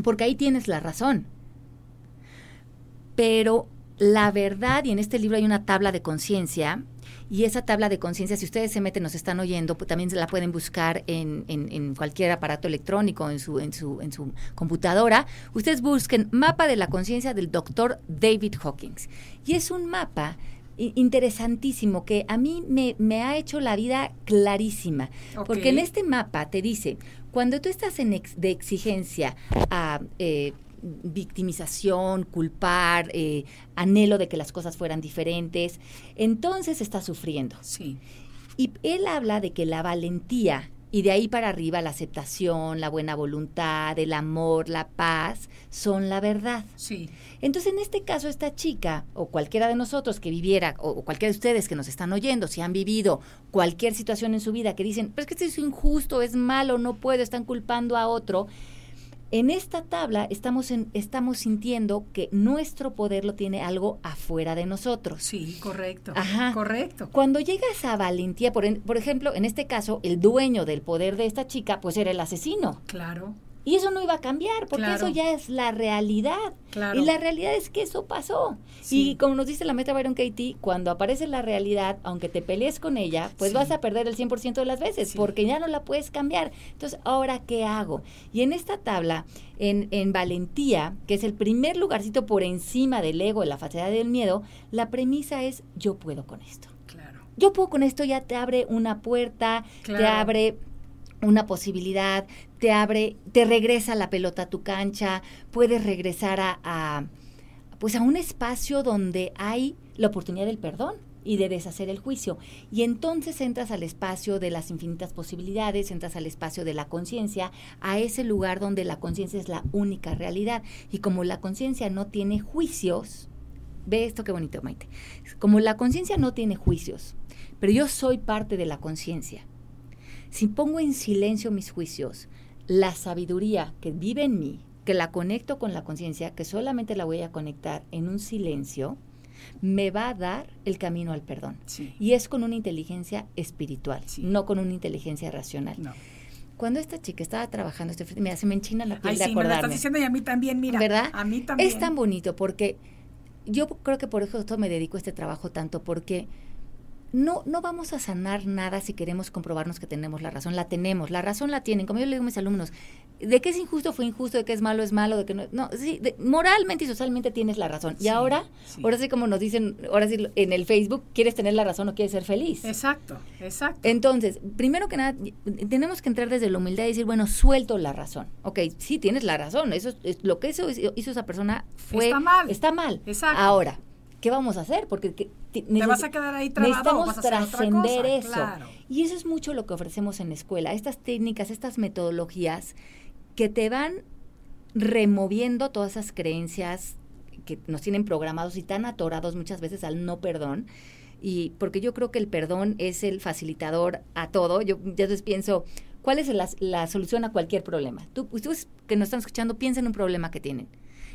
porque ahí tienes la razón pero la verdad, y en este libro hay una tabla de conciencia, y esa tabla de conciencia, si ustedes se meten, nos están oyendo, pues también la pueden buscar en, en, cualquier aparato electrónico, en su, en, su, en su computadora. Ustedes busquen mapa de la conciencia del doctor David Hawkins. Y es un mapa interesantísimo que a mí me, me, ha hecho la vida clarísima. Porque en este mapa te dice, cuando tú estás en de exigencia a... Eh, victimización, culpar, eh, anhelo de que las cosas fueran diferentes, entonces estás sufriendo. Sí. Y él habla de que la valentía y de ahí para arriba la aceptación, la buena voluntad, el amor, la paz, son la verdad. Sí. Entonces, en este caso, esta chica, o cualquiera de nosotros que viviera, o, cualquiera de ustedes que nos están oyendo, si han vivido cualquier situación en su vida que dicen, pero es que esto es injusto, es malo, no puedo, están culpando a otro, en esta tabla estamos, en, estamos sintiendo que nuestro poder lo tiene algo afuera de nosotros. Sí, correcto. Ajá. Correcto. Cuando llega esa valentía, por, por ejemplo, en este caso, el dueño del poder de esta chica, pues era el asesino. Claro. Y eso no iba a cambiar, porque eso ya es la realidad. Y la realidad es que eso pasó. Y como nos dice la maestra Byron Katie, cuando aparece la realidad, aunque te pelees con ella, pues vas a perder el 100% de las veces, porque ya no la puedes cambiar. Entonces, ¿ahora qué hago? Y en esta tabla, en, en valentía, que es el primer lugarcito por encima del ego, de la facilidad del miedo, la premisa es yo puedo con esto. Claro. Yo puedo con esto, ya te abre una puerta, te abre una posibilidad, te abre, te regresa la pelota a tu cancha, puedes regresar a, pues a un espacio donde hay la oportunidad del perdón y de deshacer el juicio. Y entonces entras al espacio de las infinitas posibilidades, entras al espacio de la conciencia, a ese lugar donde la conciencia es la única realidad. Y como la conciencia no tiene juicios, ve esto qué bonito, Maite. Como la conciencia no tiene juicios, pero yo soy parte de la conciencia si pongo en silencio mis juicios, la sabiduría que vive en mí, que la conecto con la conciencia, que solamente la voy a conectar en un silencio, me va a dar el camino al perdón. Y es con una inteligencia espiritual, no con una inteligencia racional. Cuando esta chica estaba trabajando, este, me se me enchina la piel de acordarme. Me estás diciendo y a mí también, mira. ¿Verdad? A mí también. Es tan bonito porque yo creo que por eso me dedico a este trabajo tanto, porque no, no vamos a sanar nada si queremos comprobarnos que tenemos la razón. La tenemos, la razón la tienen. Como yo le digo a mis alumnos, de que es injusto fue injusto, de que es malo es malo, de que no. No, sí, moralmente y socialmente tienes la razón. y ahora, ahora sí, como nos dicen, ahora sí en el Facebook, ¿quieres tener la razón o quieres ser feliz? Exacto, exacto. Entonces, primero que nada, tenemos que entrar desde la humildad y decir, bueno, suelto la razón. Ok, sí, tienes la razón. Eso es, lo que eso hizo esa persona fue. Está mal. Está mal. Exacto. Ahora, ¿qué vamos a hacer? Porque te vas a quedar ahí trabado necesitamos trascender eso. Y eso es mucho lo que ofrecemos en la escuela, estas técnicas, estas metodologías que te van removiendo todas esas creencias que nos tienen programados y tan atorados muchas veces al no perdón. Y porque yo creo que el perdón es el facilitador a todo. Yo ya veces pienso, ¿cuál es la, la solución a cualquier problema? Tú, ustedes que nos están escuchando, piensen en un problema que tienen.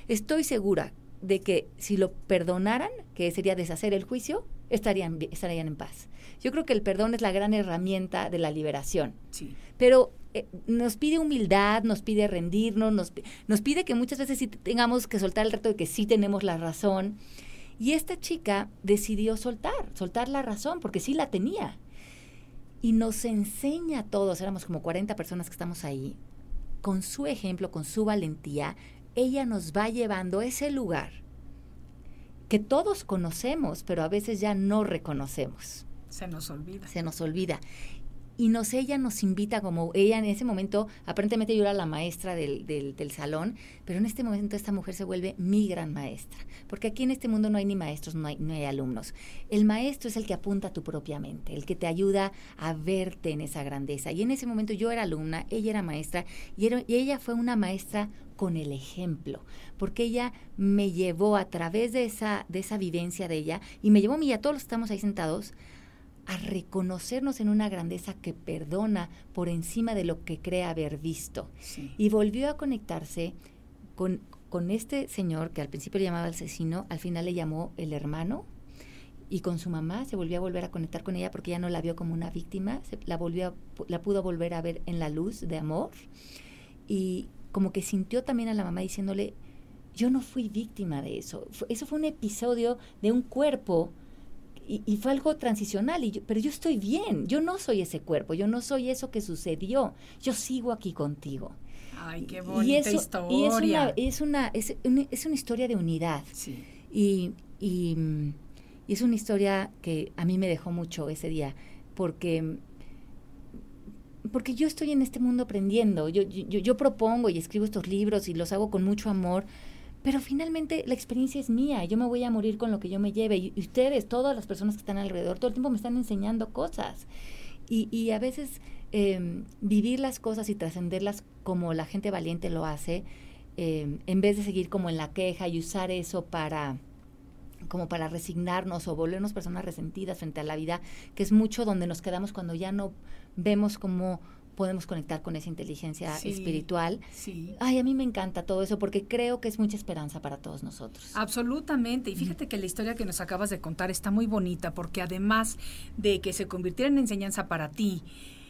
Estoy segura de que si lo perdonaran, que sería deshacer el juicio, estarían, estarían en paz. Yo creo que el perdón es la gran herramienta de la liberación. Sí. Pero eh, nos pide humildad, nos pide rendirnos, nos, nos pide que muchas veces sí tengamos que soltar el reto de que sí tenemos la razón. Y esta chica decidió soltar, soltar la razón, porque sí la tenía. Y nos enseña a todos, éramos como 40 personas que estamos ahí, con su ejemplo, con su valentía, ella nos va llevando a ese lugar que todos conocemos, pero a veces ya no reconocemos. Se nos olvida. Se nos olvida y nos ella nos invita como ella en ese momento aparentemente yo era la maestra del, del, salón pero en este momento esta mujer se vuelve mi gran maestra porque aquí en este mundo no hay ni maestros no hay, no hay alumnos. El maestro es el que apunta a tu propia mente el que te ayuda a verte en esa grandeza. Y en ese momento yo era alumna ella era maestra y, y ella fue una maestra con el ejemplo, porque ella me llevó a través de esa, de esa vivencia de ella y me llevó a mí y a todos los que estamos ahí sentados a reconocernos en una grandeza que perdona por encima de lo que cree haber visto. Y volvió a conectarse con, con este señor que al principio le llamaba asesino, al final le llamó el hermano, y con su mamá se volvió a volver a conectar con ella porque ya no la vio como una víctima, la, volvió la pudo volver a ver en la luz de amor y como que sintió también a la mamá diciéndole, yo no fui víctima de eso, eso fue un episodio de un cuerpo y, fue algo transicional, y pero yo estoy bien, yo no soy ese cuerpo, yo no soy eso que sucedió, yo sigo aquí contigo. Ay, qué bonita historia. Y es una, es una, es una, historia de unidad. Sí. Y, y, Y es una historia que a mí me dejó mucho ese día, porque porque yo estoy en este mundo aprendiendo, yo, yo, yo propongo y escribo estos libros y los hago con mucho amor, pero finalmente la experiencia es mía, yo me voy a morir con lo que yo me lleve y, ustedes, todas las personas que están alrededor, todo el tiempo me están enseñando cosas. Y, y a veces em, vivir las cosas y trascenderlas como la gente valiente lo hace, em, en vez de seguir como en la queja y usar eso para como para resignarnos o volvernos personas resentidas frente a la vida, que es mucho donde nos quedamos cuando ya no vemos cómo podemos conectar con esa inteligencia espiritual. Sí. Ay, a mí me encanta todo eso porque creo que es mucha esperanza para todos nosotros. Absolutamente. Y fíjate que la historia que nos acabas de contar está muy bonita porque además de que se convirtiera en enseñanza para ti,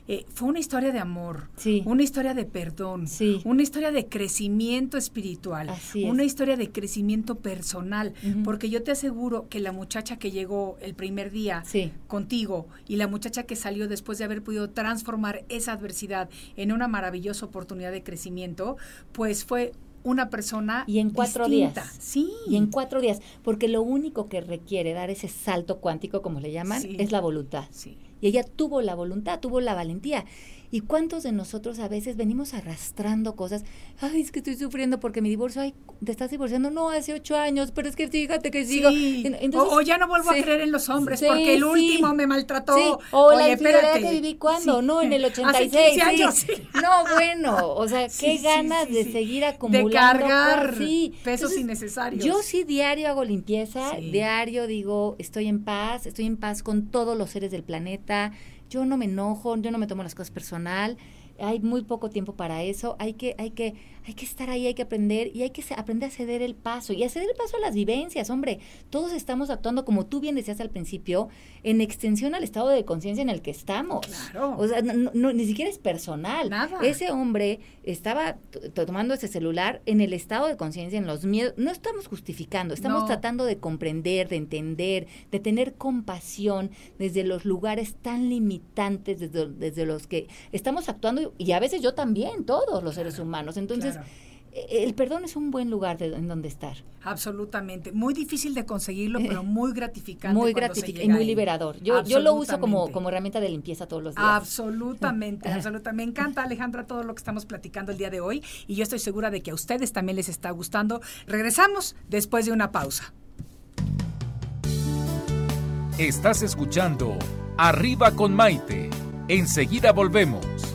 eh, fue una historia de amor, Sí. una historia de perdón, Sí. una historia de crecimiento espiritual, Así es. una historia de crecimiento personal, porque yo te aseguro que la muchacha que llegó el primer día Sí. contigo y la muchacha que salió después de haber podido transformar esa adversidad en una maravillosa oportunidad de crecimiento, pues fue una persona Y en cuatro distinta. días. Sí. Y en cuatro días, porque lo único que requiere dar ese salto cuántico, como le llaman, Sí. es la voluntad. Sí. Y ella tuvo la voluntad, tuvo la valentía. ¿Y cuántos de nosotros a veces venimos arrastrando cosas? Ay, es que estoy sufriendo porque mi divorcio, ay, ¿te estás divorciando? No, hace ocho años, pero es que fíjate que sigo. Sí. En- entonces- o, o ya no vuelvo Sí. a creer en los hombres Sí, porque el último me maltrató. Sí, o la Oye, infidelidad espérate. que viví cuando, no, en el (laughs) Hace 86. 15 años. No, bueno, o sea, (laughs) qué ganas de seguir acumulando. De cargar pesos innecesarios. Yo sí diario hago limpieza, diario digo, estoy en paz, estoy en paz con todos los seres del planeta, yo no me enojo, yo no me tomo las cosas personal. Hay muy poco tiempo para eso, hay que, hay que, hay que estar ahí, hay que aprender y hay que aprender a ceder el paso y a ceder el paso a las vivencias, hombre. Todos estamos actuando, como tú bien decías al principio, en extensión al estado de conciencia en el que estamos. Claro. O sea, no- no- ni siquiera es personal. Nada. Ese hombre estaba tomando ese celular en el estado de conciencia, en los miedos. No estamos justificando, estamos No. tratando de comprender, de entender, de tener compasión desde los lugares tan limitantes, desde, desde los que estamos actuando, y a veces yo también, todos los seres humanos. Entonces, claro. eh, el perdón es un buen lugar de, en donde estar. Absolutamente. Muy difícil de conseguirlo, pero muy gratificante. Muy gratificante y muy liberador. Yo, yo lo uso como, como herramienta de limpieza todos los días. Absolutamente, (laughs) absolutamente. Me encanta, Alejandra, todo lo que estamos platicando el día de hoy y yo estoy segura de que a ustedes también les está gustando. Regresamos después de una pausa. Estás escuchando Arriba con Maite. Enseguida volvemos.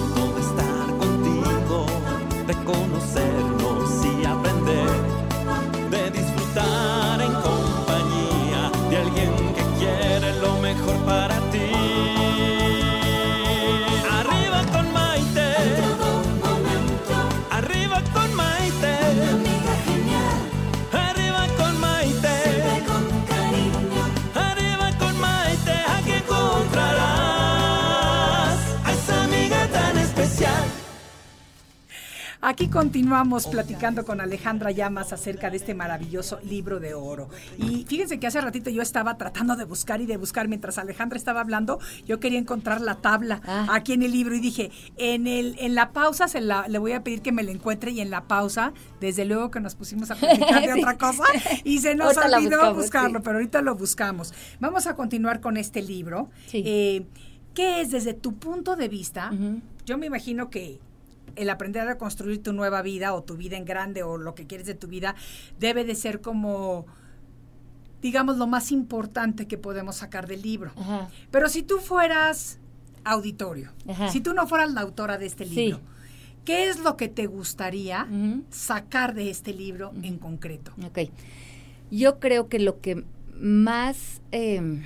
Aquí continuamos platicando con Alejandra Llamas acerca de este maravilloso libro de oro. Y fíjense que hace ratito yo estaba tratando de buscar y de buscar mientras Alejandra estaba hablando, yo quería encontrar la tabla Ah. aquí en el libro y dije, en el en la pausa se la, le voy a pedir que me la encuentre y en la pausa, desde luego que nos pusimos a platicar (laughs) de Sí. otra cosa y se nos Ahorita olvidó buscamos, buscarlo, sí. pero ahorita lo buscamos. Vamos a continuar con este libro. Sí. Eh, ¿Qué es desde tu punto de vista? Yo me imagino que el aprender a construir tu nueva vida o tu vida en grande o lo que quieres de tu vida debe de ser como, digamos, lo más importante que podemos sacar del libro. Ajá. Pero si tú fueras auditorio, Ajá. si tú no fueras la autora de este Sí. libro, ¿qué es lo que te gustaría sacar de este libro en concreto? Ok. Yo creo que lo que más, eh,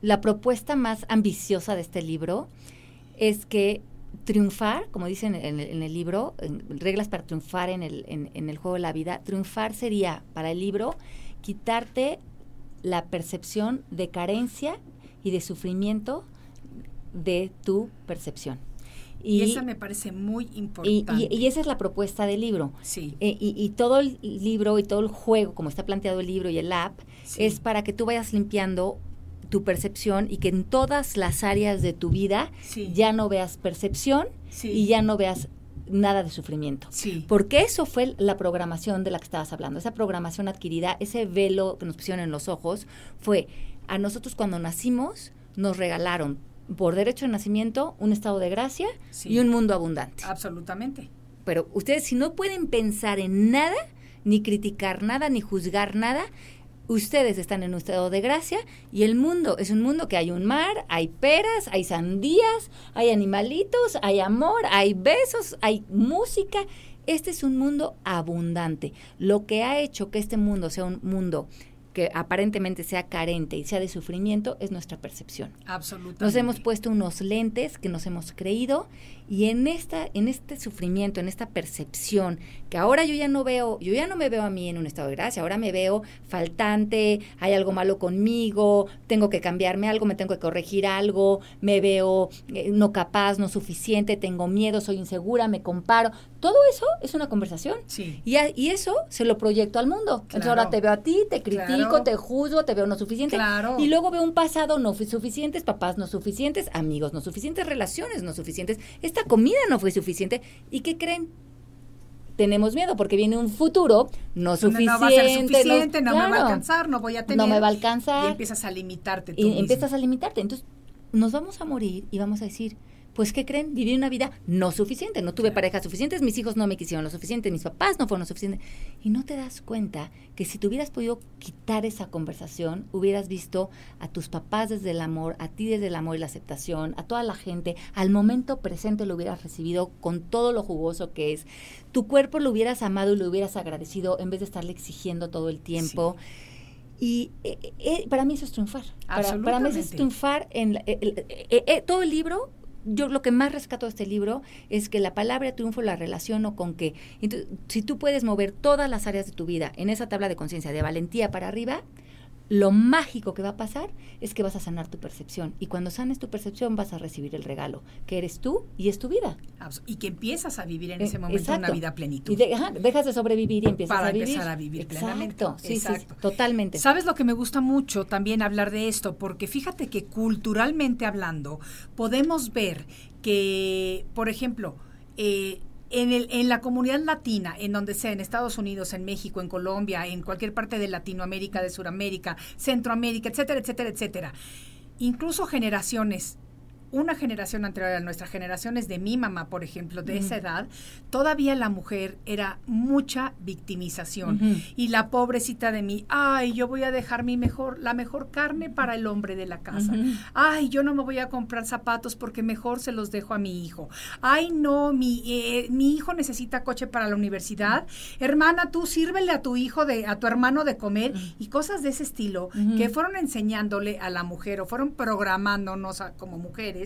la propuesta más ambiciosa de este libro es que triunfar, como dicen en el, en el libro, en reglas para triunfar en el, en, en el juego de la vida, triunfar sería para el libro quitarte la percepción de carencia y de sufrimiento de tu percepción. Y, esa me parece muy importante. Y, esa es la propuesta del libro. Sí. Eh, y, todo el libro y todo el juego, como está planteado el libro y el app, es para que tú vayas limpiando tu percepción y que en todas las áreas de tu vida ya no veas percepción y ya no veas nada de sufrimiento. Sí. Porque eso fue la programación de la que estabas hablando. Esa programación adquirida, ese velo que nos pusieron en los ojos, fue a nosotros cuando nacimos nos regalaron por derecho de nacimiento un estado de gracia y un mundo abundante. Absolutamente. Pero ustedes si no pueden pensar en nada, ni criticar nada, ni juzgar nada, ustedes están en un estado de gracia y el mundo es un mundo que hay un mar, hay peras, hay sandías, hay animalitos, hay amor, hay besos, hay música. Este es un mundo abundante. Lo que ha hecho que este mundo sea un mundo que aparentemente sea carente y sea de sufrimiento es nuestra percepción. Absolutamente. Nos hemos puesto unos lentes que nos hemos creído y en esta en este sufrimiento, en esta percepción que ahora yo ya no veo, yo ya no me veo a mí en un estado de gracia, ahora me veo faltante, hay algo malo conmigo, tengo que cambiarme algo, me tengo que corregir algo, me veo eh, no capaz, no suficiente, tengo miedo, soy insegura, me comparo. Todo eso es una conversación. Sí. Y, y eso se lo proyecto al mundo. Entonces ahora te veo a ti, te critico, te juzgo, te veo no suficiente. Y luego veo un pasado no suficientes, papás no suficientes, amigos no suficientes, relaciones no suficientes. Esta comida no fue suficiente. ¿Y qué creen? tenemos miedo porque viene un futuro no suficiente. No va a ser suficiente, no, me va a alcanzar, no voy a tener. No me va a alcanzar. Y empiezas a limitarte tú Y empiezas a limitarte. Entonces, nos vamos a morir y vamos a decir, pues ¿qué creen? Viví una vida no suficiente, no tuve parejas suficientes, mis hijos no me quisieron lo suficiente, mis papás no fueron lo suficiente. Y no te das cuenta que si tú hubieras podido quitar esa conversación, hubieras visto a tus papás desde el amor, a ti desde el amor y la aceptación, a toda la gente, al momento presente lo hubieras recibido con todo lo jugoso que es. Tu cuerpo lo hubieras amado y lo hubieras agradecido en vez de estarle exigiendo todo el tiempo. Y eh, eh, para mí eso es triunfar. Para, para, mí eso es triunfar en eh, todo el libro yo lo que más rescato de este libro es que la palabra triunfo la relaciono con que si tú puedes mover todas las áreas de tu vida en esa tabla de conciencia de valentía para arriba, lo mágico que va a pasar es que vas a sanar tu percepción. Y cuando sanes tu percepción vas a recibir el regalo, que eres tú y es tu vida. Y que empiezas a vivir en eh, ese momento una vida plenitud. Y dejas de sobrevivir y empiezas a vivir. Para empezar a vivir plenamente. Sí, Exacto. totalmente. ¿Sabes lo que me gusta mucho también hablar de esto? Porque fíjate que culturalmente hablando, podemos ver que, por ejemplo, eh, en, el, en la comunidad latina, en donde sea, en Estados Unidos, en México, en Colombia, en cualquier parte de Latinoamérica, de Sudamérica, Centroamérica, etcétera, etcétera, etcétera, incluso generaciones una generación anterior a nuestra generación es de mi mamá, por ejemplo, de esa edad, todavía la mujer era mucha victimización. Y la pobrecita de mí, ay, yo voy a dejar mi mejor, la mejor carne para el hombre de la casa. Ay, yo no me voy a comprar zapatos porque mejor se los dejo a mi hijo. Ay, no, mi, eh, mi hijo necesita coche para la universidad. Hermana, tú sírvele a tu hijo, de, a tu hermano de comer y cosas de ese estilo que fueron enseñándole a la mujer o fueron programándonos como mujeres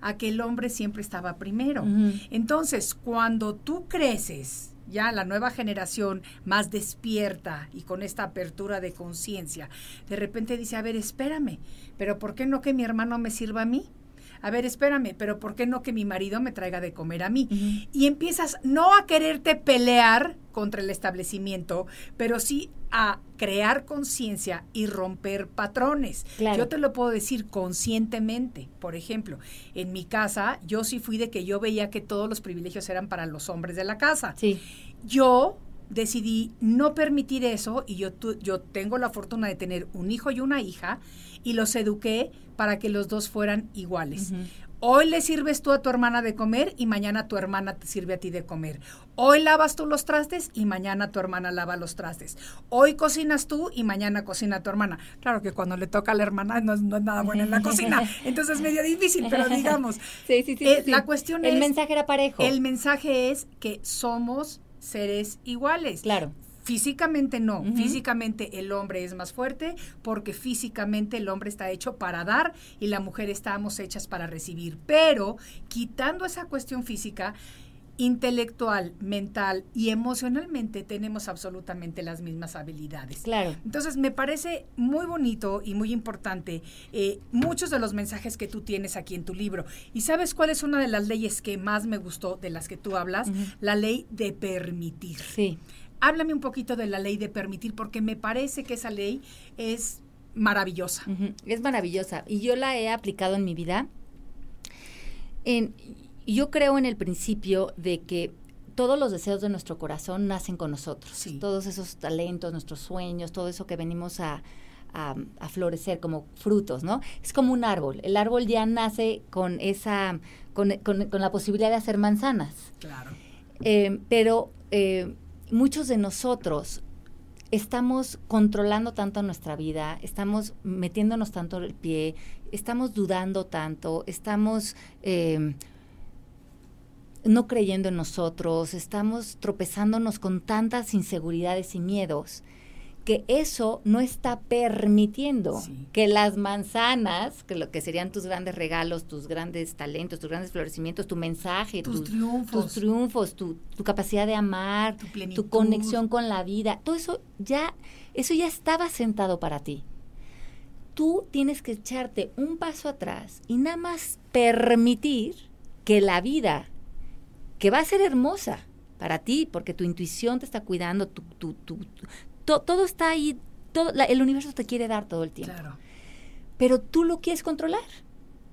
a que el hombre siempre estaba primero. Entonces, cuando tú creces, ya la nueva generación más despierta y con esta apertura de conciencia, de repente dice, a ver, espérame, pero ¿por qué no que mi hermano me sirva a mí? a ver, espérame, pero ¿por qué no que mi marido me traiga de comer a mí? Y empiezas no a quererte pelear contra el establecimiento, pero sí a crear conciencia y romper patrones. Yo te lo puedo decir conscientemente. Por ejemplo, en mi casa, yo sí fui de que yo veía que todos los privilegios eran para los hombres de la casa. Sí. Yo decidí no permitir eso y yo, yo tengo la fortuna de tener un hijo y una hija y los eduqué para que los dos fueran iguales. Hoy le sirves tú a tu hermana de comer y mañana tu hermana te sirve a ti de comer. Hoy lavas tú los trastes y mañana tu hermana lava los trastes. Hoy cocinas tú y mañana cocina tu hermana. Claro que cuando le toca a la hermana no es, nada bueno en la (laughs) cocina, entonces es medio difícil, pero digamos. (laughs) Sí, sí, sí, eh, La cuestión es... El mensaje era parejo. El mensaje es que somos seres iguales. Claro. Físicamente no, físicamente el hombre es más fuerte porque físicamente el hombre está hecho para dar y la mujer estamos hechas para recibir. Pero quitando esa cuestión física, intelectual, mental y emocionalmente tenemos absolutamente las mismas habilidades. Claro. Entonces me parece muy bonito y muy importante eh, muchos de los mensajes que tú tienes aquí en tu libro. ¿Y sabes cuál es una de las leyes que más me gustó de las que tú hablas? La ley de permitir. Sí. Háblame un poquito de la ley de permitir porque me parece que esa ley es maravillosa. Es maravillosa y yo la he aplicado en mi vida. En, yo creo en el principio de que todos los deseos de nuestro corazón nacen con nosotros. Sí. Todos esos talentos, nuestros sueños, todo eso que venimos a, a- a florecer como frutos, ¿no? Es como un árbol. El árbol ya nace con esa, con, con- con la posibilidad de hacer manzanas. Claro. Eh, pero eh, muchos de nosotros estamos controlando tanto nuestra vida, estamos metiéndonos tanto el pie, estamos dudando tanto, estamos eh, no creyendo en nosotros, estamos tropezándonos con tantas inseguridades y miedos que eso no está permitiendo Sí. que las manzanas, que lo que serían tus grandes regalos, tus grandes talentos, tus grandes florecimientos, tu mensaje, Tus tu- triunfos. tus triunfos, tu, tu capacidad de amar, Tu conexión con la vida, todo eso ya, eso ya estaba sentado para ti. Tú tienes que echarte un paso atrás y nada más permitir que la vida, que va a ser hermosa para ti, porque tu intuición te está cuidando, tu- tu- tu- to- todo está ahí, todo, la- el universo te quiere dar todo el tiempo Claro. pero tú lo quieres controlar.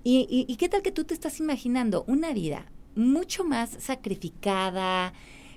¿Y, y, y qué tal que tú te estás imaginando una vida mucho más sacrificada,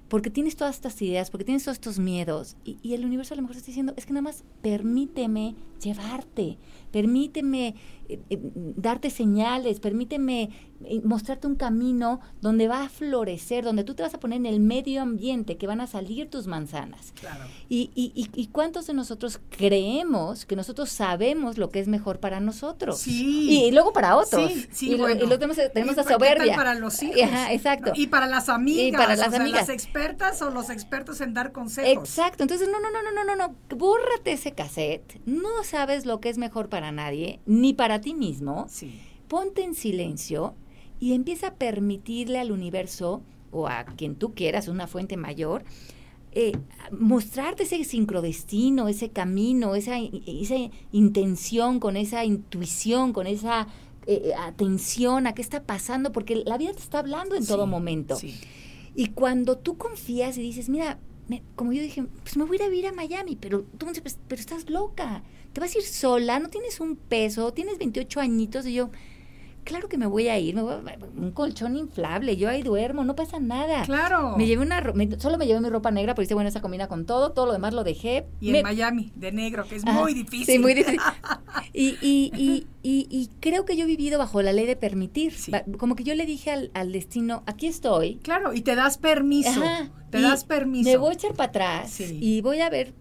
porque tienes todas estas ideas, porque tienes todos estos miedos, y, y el universo a lo mejor está diciendo, es que nada más permíteme llevarte, permíteme eh, eh, darte señales, permíteme eh, mostrarte un camino donde va a florecer, donde tú te vas a poner en el medio ambiente, que van a salir tus manzanas. Claro. ¿Y, y, y, y cuántos de nosotros creemos que nosotros sabemos lo que es mejor para nosotros? Sí. Y, luego para otros. Sí, sí, y, lo- bueno. y lo tenemos, tenemos ¿Y la pa- qué tal soberbia. para los hijos. Ajá, exacto. Y para las amigas. Y para las o sea, amigas. las expertas o los expertos en dar consejos. Exacto. Entonces, no, no, no, no, no, no, no. Bórrate ese cassette. No sabes lo que es mejor para nadie, ni para ti mismo. Sí. Ponte en silencio y empieza a permitirle al universo o a quien tú quieras, una fuente mayor, eh, mostrarte ese sincrodestino, ese camino, esa, esa intención, con esa intuición, con esa eh, atención a qué está pasando, porque la vida te está hablando en todo momento. Sí. Y cuando tú confías y dices, mira, me- como yo dije, pues me voy a ir a vivir a Miami, pero tú me dices, "Pues, pero estás loca, te vas a ir sola, no tienes un peso, tienes 28 añitos, y yo, claro que me voy a ir, me voy a- un colchón inflable, yo ahí duermo, no pasa nada. Claro. Me llevé una, me- solo me llevé mi ropa negra, porque dice, bueno, esa combina con todo, todo lo demás lo dejé. Y Me- en Miami, de negro, que es muy difícil. Sí, muy difícil. (laughs) Y, y, y, y, y creo que yo he vivido bajo la ley de permitir. Sí. Como que yo le dije al, al destino, aquí estoy, Claro, y te das permiso. Ajá, Te das permiso. Me voy a echar para atrás Sí. y voy a ver,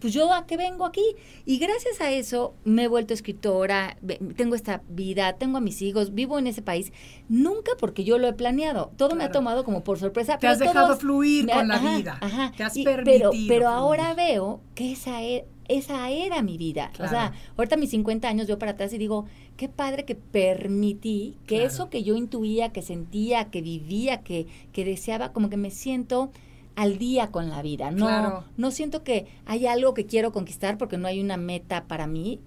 pues yo a qué vengo aquí. Y gracias a eso me he vuelto escritora, tengo esta vida, tengo a mis hijos, vivo en ese país. Nunca porque yo lo he planeado. Todo me ha tomado como por sorpresa. Te pero has dejado todos fluir me- con la ajá, vida. ajá. Te has Y- permitido Pero, pero ahora veo que esa e- esa era mi vida. O sea, ahorita a mis 50 años veo para atrás y digo, qué padre que permití que Claro. eso que yo intuía, que sentía, que vivía, que, que deseaba, como que me siento al día con la vida. No, Claro. no siento que hay algo que quiero conquistar porque no hay una meta para mí.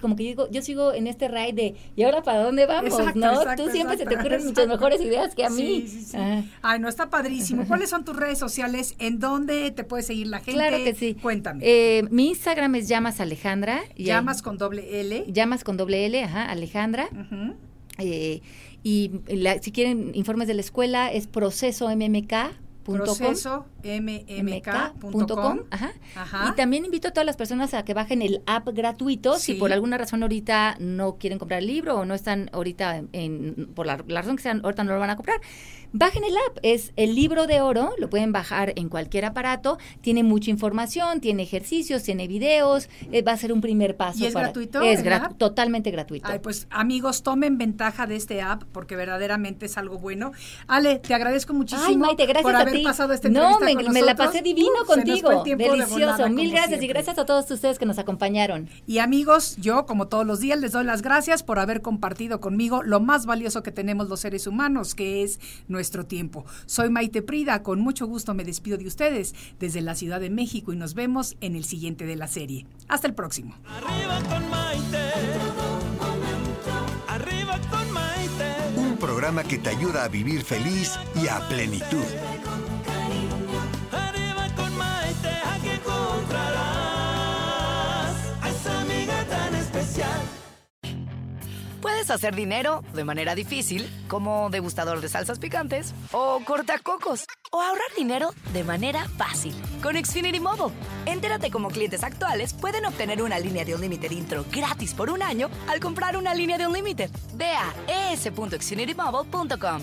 Como que yo digo, yo sigo en este ride de, ¿y ahora para dónde vamos? Exacto, ¿No? exacto, Tú siempre se te ocurren muchas mejores ideas que a mí. Sí, sí, sí. Ah. Ay, no, está padrísimo. ¿Cuáles son tus redes sociales? ¿En dónde te puede seguir la gente? Claro que sí. Cuéntame. Eh, mi Instagram es llamas Alejandra. y ahí- Llamas con doble L. llamas con doble L, ajá, Alejandra. Eh, y la- si quieren informes de la escuela es. Proceso mmk.com. Ajá. Ajá. Y también invito a todas las personas a que bajen el app gratuito. Sí. Si por alguna razón ahorita no quieren comprar el libro o no están ahorita, en, en- por la, la razón que sean, ahorita no lo van a comprar, bajen el app. Es el libro de oro, lo pueden bajar en cualquier aparato. Tiene mucha información, tiene ejercicios, tiene videos. eh, va a ser un primer paso. ¿Y es para- gratuito Es gratu- totalmente gratuito. Ay, pues amigos, tomen ventaja de este app porque verdaderamente es algo bueno. Ale, te agradezco muchísimo Ay, Maite, gracias por a haber ti. pasado esta No, me, con me la pasé divino Uf, se nos fue el contigo. de Delicioso. Mil gracias y gracias a todos ustedes que nos acompañaron. Y amigos, yo como todos los días les doy las gracias por haber compartido conmigo lo más valioso que tenemos los seres humanos, que es nuestro tiempo. Soy Maite Prida, con mucho gusto me despido de ustedes desde la Ciudad de México y nos vemos en el siguiente de la serie. Hasta el próximo. Arriba con Maite. Arriba con Maite. Un programa que te ayuda a vivir feliz y a plenitud. Encontrarás a esa amiga tan especial. Puedes hacer dinero de manera difícil, como degustador de salsas picantes, o cortacocos, o ahorrar dinero de manera fácil con Xfinity Mobile. Entérate cómo clientes actuales pueden obtener una línea de Unlimited intro gratis por un año al comprar una línea de Unlimited. Ve a es.xfinitymobile.com.